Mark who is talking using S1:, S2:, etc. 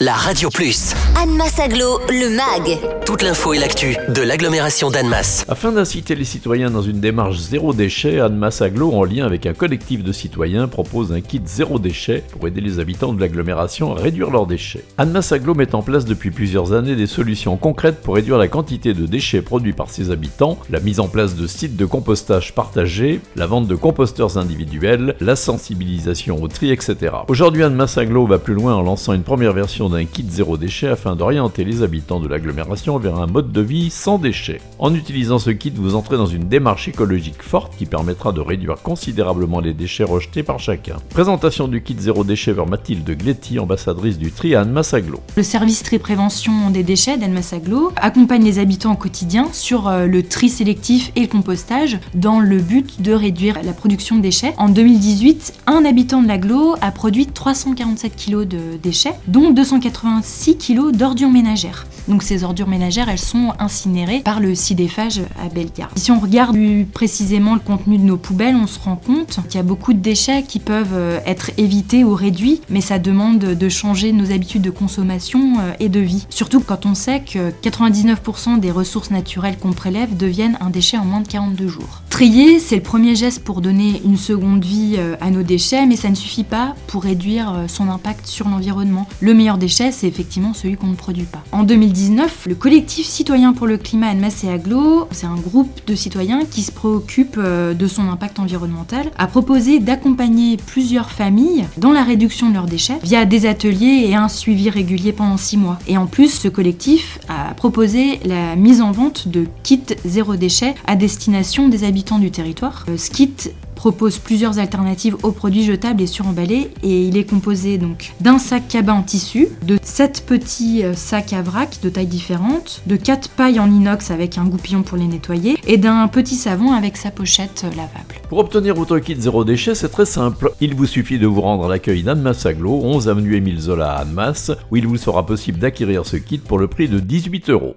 S1: la Radio Plus.
S2: Annemasse Aglo, le MAG.
S1: Toute l'info et l'actu de l'agglomération d'Annemasse.
S3: Afin d'inciter les citoyens dans une démarche zéro déchet, Annemasse Aglo, en lien avec un collectif de citoyens, propose un kit zéro déchet pour aider les habitants de l'agglomération à réduire leurs déchets. Annemasse Aglo met en place depuis plusieurs années des solutions concrètes pour réduire la quantité de déchets produits par ses habitants, la mise en place de sites de compostage partagés, la vente de composteurs individuels, la sensibilisation au tri, etc. Aujourd'hui, Annemasse Aglo va plus loin en lançant une première version d'un kit zéro déchet afin d'orienter les habitants de l'agglomération vers un mode de vie sans déchets. En utilisant ce kit, vous entrez dans une démarche écologique forte qui permettra de réduire considérablement les déchets rejetés par chacun. Présentation du kit zéro déchet vers Mathilde Gletti, ambassadrice du tri à Annemasse-Aglo.
S4: Le service tri prévention des déchets d'Annemasse-Aglo accompagne les habitants au quotidien sur euh, le tri sélectif et le compostage dans le but de réduire la production de déchets. En 2018, un habitant de l'aglo a produit 347 kg de déchets, dont 200 186 kg d'ordures ménagères. Donc ces ordures ménagères, elles sont incinérées par le sidéphage à Bellegarde. Si on regarde plus précisément le contenu de nos poubelles, on se rend compte qu'il y a beaucoup de déchets qui peuvent euh, être évités ou réduits, mais ça demande de changer nos habitudes de consommation euh, et de vie. Surtout quand on sait que 99% des ressources naturelles qu'on prélève deviennent un déchet en moins de 42 jours. Trier, c'est le premier geste pour donner une seconde vie euh, à nos déchets, mais ça ne suffit pas pour réduire son impact sur l'environnement. Le meilleur déchet, c'est effectivement celui qu'on ne produit pas. En 2019, le collectif citoyen pour le climat Annemasse et Aglo, c'est un groupe de citoyens qui se préoccupe euh, de son impact environnemental, a proposé d'accompagner plusieurs familles dans la réduction de leurs déchets via des ateliers et un suivi régulier pendant six mois. Et en plus, ce collectif a proposé la mise en vente de kits zéro déchet à destination des habitants du territoire. Euh, ce kit propose plusieurs alternatives aux produits jetables et suremballés et il est composé donc d'un sac cabas en tissu, de 7 petits euh, sacs à vrac de tailles différentes, de 4 pailles en inox avec un goupillon pour les nettoyer et d'un petit savon avec sa pochette euh, lavable.
S3: Pour obtenir votre kit zéro déchet, c'est très simple. Il vous suffit de vous rendre à l'accueil d'Annemasse Aglo, 11 avenue Émile Zola à Annemasse, où il vous sera possible d'acquérir ce kit pour le prix de 18 euros.